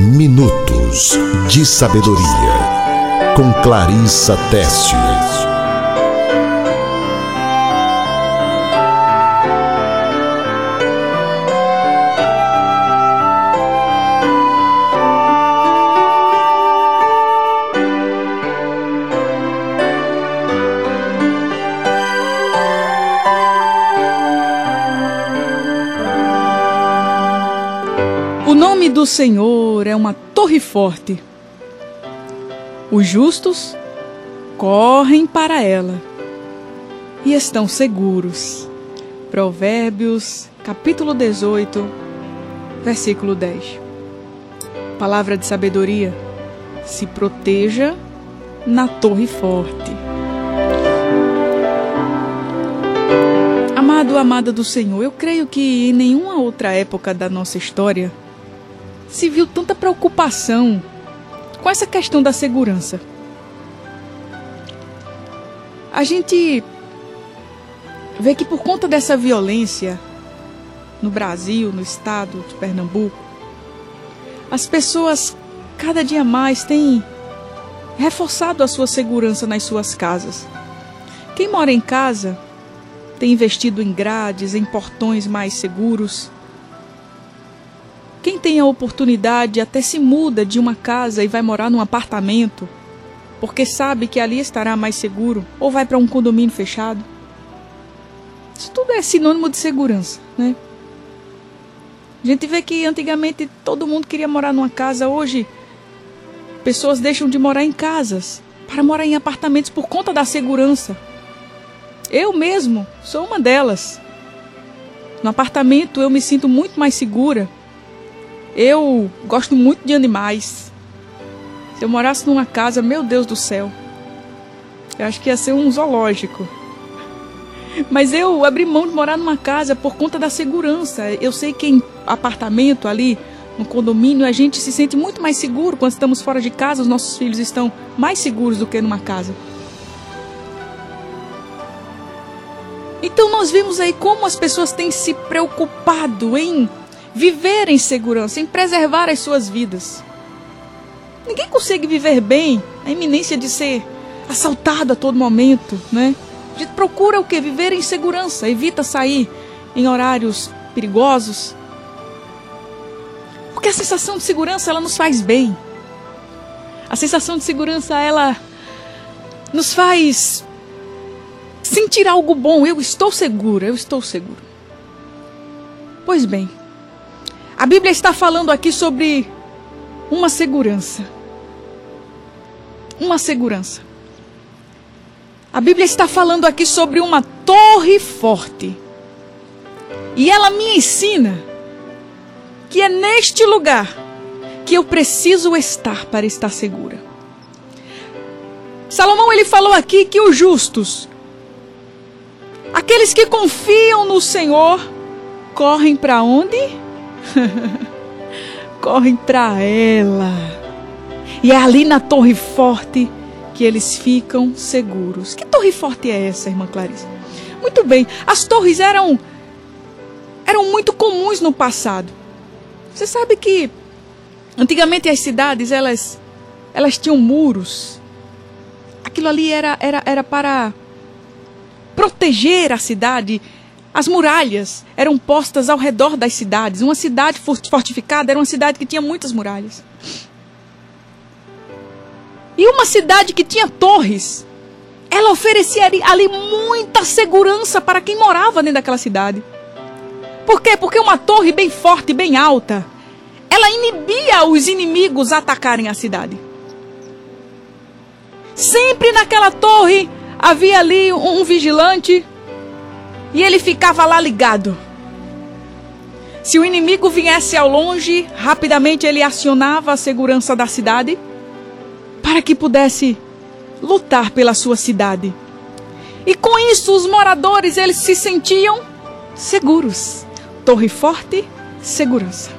Minutos de Sabedoria, com Clarissa Tessius. Do Senhor é uma torre forte. Os justos correm para ela e estão seguros. Provérbios, capítulo 18, versículo 10. Palavra de sabedoria: se proteja na torre forte. Amado, amada do Senhor, eu creio que em nenhuma outra época da nossa história se viu tanta preocupação com essa questão da segurança. A gente vê que por conta dessa violência no Brasil, no estado de Pernambuco, as pessoas cada dia mais têm reforçado a sua segurança nas suas casas. Quem mora em casa tem investido em grades, em portões mais seguros quem tem a oportunidade até se muda de uma casa e vai morar num apartamento, porque sabe que ali estará mais seguro, ou vai para um condomínio fechado. Isso tudo é sinônimo de segurança, né? A gente vê que antigamente todo mundo queria morar numa casa, hoje pessoas deixam de morar em casas para morar em apartamentos por conta da segurança. Eu mesmo sou uma delas. No apartamento eu me sinto muito mais segura eu gosto muito de animais. Se eu morasse numa casa, meu Deus do céu, eu acho que ia ser um zoológico. Mas eu abri mão de morar numa casa por conta da segurança. Eu sei que em apartamento ali, no condomínio, a gente se sente muito mais seguro quando estamos fora de casa, os nossos filhos estão mais seguros do que numa casa. Então nós vimos aí como as pessoas têm se preocupado em viver em segurança, em preservar as suas vidas. Ninguém consegue viver bem a iminência de ser assaltado a todo momento, né? A gente procura o que? Viver em segurança, evita sair em horários perigosos. Porque a sensação de segurança ela nos faz bem. A sensação de segurança ela nos faz sentir algo bom. Eu estou seguro, eu estou seguro. Pois bem, a Bíblia está falando aqui sobre uma segurança. Uma segurança. A Bíblia está falando aqui sobre uma torre forte. E ela me ensina que é neste lugar que eu preciso estar para estar segura. Salomão ele falou aqui que os justos, aqueles que confiam no Senhor, correm para onde? Correm para ela. E é ali na Torre Forte que eles ficam seguros. Que torre forte é essa, irmã Clarice? Muito bem, as torres eram eram muito comuns no passado. Você sabe que antigamente as cidades elas elas tinham muros. Aquilo ali era era, era para proteger a cidade as muralhas eram postas ao redor das cidades. Uma cidade fortificada era uma cidade que tinha muitas muralhas. E uma cidade que tinha torres, ela oferecia ali, muita segurança para quem morava dentro daquela cidade. Por quê? Porque uma torre bem forte, bem alta, ela inibia os inimigos atacarem a cidade. Sempre naquela torre havia ali um vigilante e ele ficava lá ligado. Se o inimigo viesse ao longe, rapidamente ele acionava a segurança da cidade para que pudesse lutar pela sua cidade. E com isso os moradores eles se sentiam seguros. Torre forte, segurança.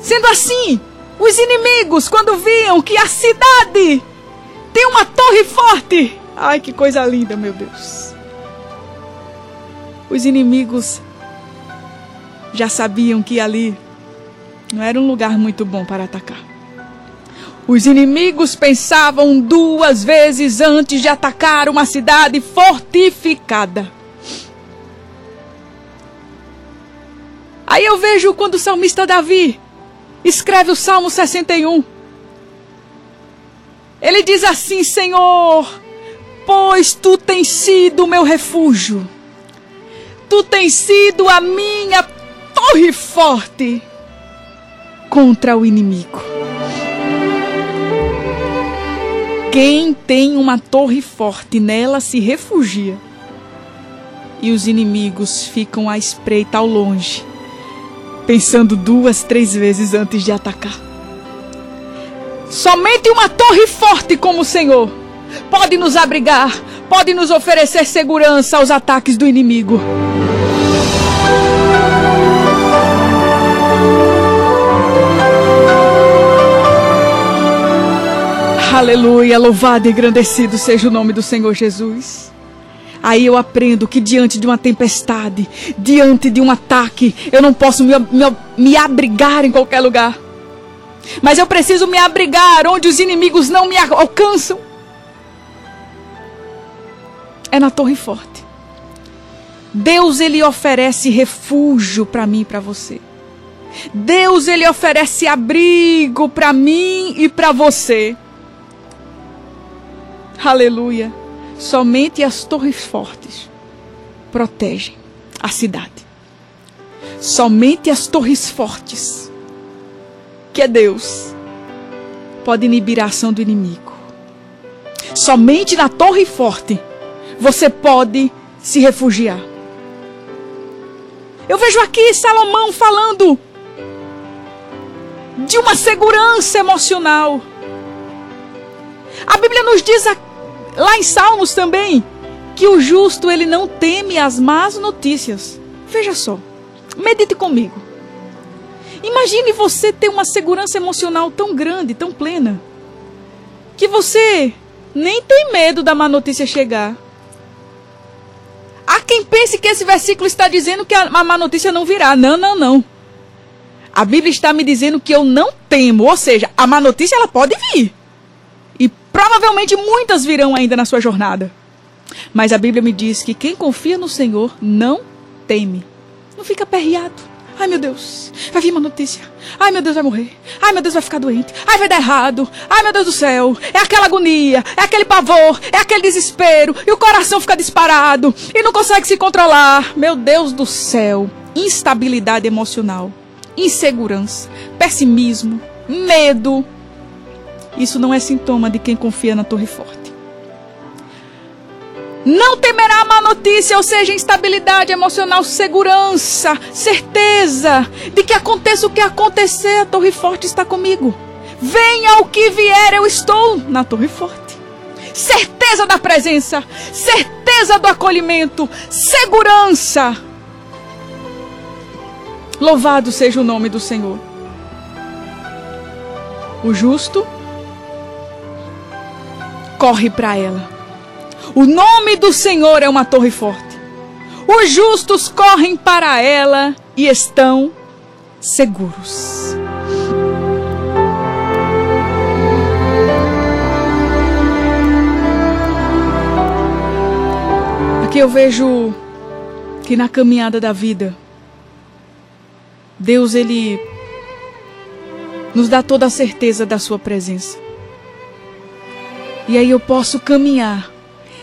Sendo assim, os inimigos, quando viam que a cidade tem uma torre forte, Ai, que coisa linda, meu Deus. Os inimigos já sabiam que ali não era um lugar muito bom para atacar. Os inimigos pensavam duas vezes antes de atacar uma cidade fortificada. Aí eu vejo quando o salmista Davi escreve o Salmo 61. Ele diz assim: Senhor, pois tu tens sido meu refúgio, tu tens sido a minha torre forte contra o inimigo. Quem tem uma torre forte nela se refugia. E os inimigos ficam à espreita ao longe, pensando duas, três vezes antes de atacar. Somente uma torre forte como o Senhor pode nos abrigar, pode nos oferecer segurança aos ataques do inimigo. Aleluia, louvado e engrandecido seja o nome do Senhor Jesus. Aí eu aprendo que diante de uma tempestade, diante de um ataque, eu não posso me, me, me abrigar em qualquer lugar. Mas eu preciso me abrigar onde os inimigos não me alcançam. É na torre forte. Deus ele oferece refúgio para mim e para você. Deus ele oferece abrigo para mim e para você. Aleluia. Somente as torres fortes protegem a cidade. Somente as torres fortes, que é Deus, pode inibir a ação do inimigo. Somente na torre forte você pode se refugiar. Eu vejo aqui Salomão falando de uma segurança emocional. A Bíblia nos diz Lá em Salmos também, que o justo ele não teme as más notícias. Veja só, medite comigo. Imagine você ter uma segurança emocional tão grande, tão plena, que você nem tem medo da má notícia chegar. Quem pense que esse versículo está dizendo que a má notícia não virá. Não, não, não. A Bíblia está me dizendo que eu não temo, ou seja, a má notícia ela pode vir. Provavelmente muitas virão ainda na sua jornada. Mas a Bíblia me diz que quem confia no Senhor não teme. Não fica perreado. Ai meu Deus, vai vir uma notícia. Ai meu Deus, vai morrer. Ai meu Deus, vai ficar doente. Ai vai dar errado. Ai meu Deus do céu. É aquela agonia, é aquele pavor, é aquele desespero. E o coração fica disparado e não consegue se controlar. Meu Deus do céu. Instabilidade emocional, insegurança, pessimismo, medo, isso não é sintoma de quem confia na torre forte. Não temerá má notícia, ou seja, instabilidade emocional, segurança, certeza de que aconteça o que acontecer, a torre forte está comigo. Venha o que vier, eu estou na torre forte. Certeza da presença, certeza do acolhimento, segurança. Louvado seja o nome do Senhor. O justo corre para ela. O nome do Senhor é uma torre forte. Os justos correm para ela e estão seguros. Aqui eu vejo que na caminhada da vida, Deus ele nos dá toda a certeza da sua presença. E aí eu posso caminhar,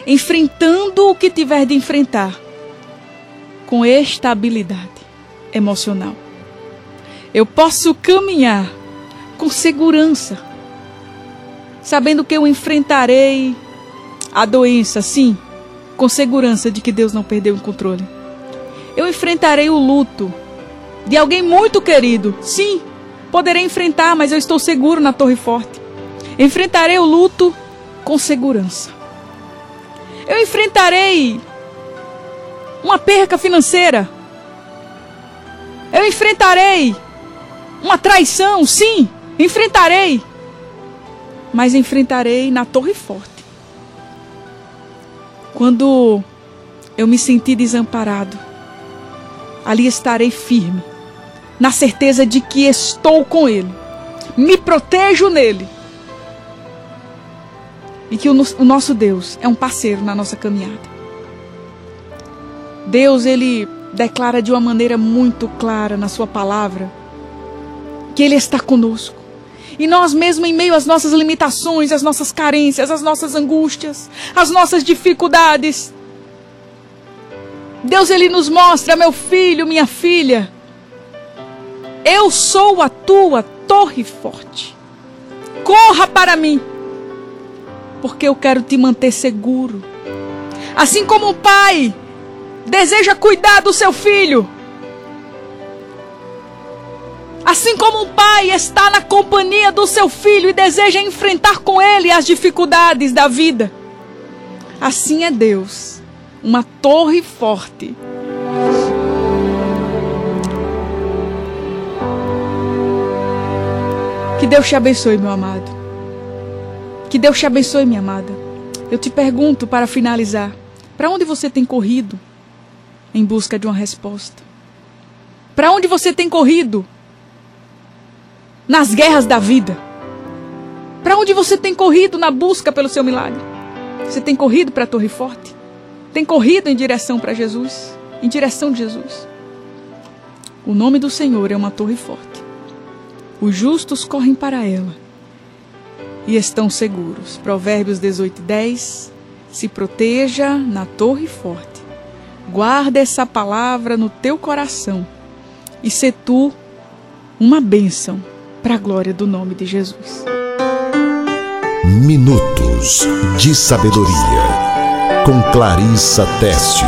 enfrentando o que tiver de enfrentar, com estabilidade emocional. Eu posso caminhar com segurança, sabendo que eu enfrentarei a doença, sim, com segurança de que Deus não perdeu o controle. Eu enfrentarei o luto de alguém muito querido, sim, poderei enfrentar, mas eu estou seguro na Torre Forte. Enfrentarei o luto com segurança. Eu enfrentarei uma perca financeira. Eu enfrentarei uma traição, sim, enfrentarei. Mas enfrentarei na torre forte. Quando eu me sentir desamparado, ali estarei firme, na certeza de que estou com Ele, me protejo nele e que o, o nosso Deus é um parceiro na nossa caminhada. Deus, Ele declara de uma maneira muito clara na Sua palavra que Ele está conosco. E nós mesmo, em meio às nossas limitações, às nossas carências, às nossas angústias, às nossas dificuldades, Deus ele nos mostra, meu filho, minha filha, eu sou a tua torre forte. Corra para mim, porque eu quero te manter seguro. Assim como o pai deseja cuidar do seu filho, Assim como um pai está na companhia do seu filho e deseja enfrentar com ele as dificuldades da vida, assim é Deus, uma torre forte. Que Deus te abençoe, meu amado. Que Deus te abençoe, minha amada. Eu te pergunto para finalizar: para onde você tem corrido em busca de uma resposta? Para onde você tem corrido nas guerras da vida? Para onde você tem corrido na busca pelo seu milagre? Você tem corrido para a Torre Forte? Tem corrido em direção para Jesus? Em direção de Jesus? O nome do Senhor é uma torre forte. Os justos correm para ela e estão seguros. Provérbios 18, 10. Se proteja na torre forte. Guarda essa palavra no teu coração e se tu uma bênção para a glória do nome de Jesus. Minutos de Sabedoria, com Clarissa Teste.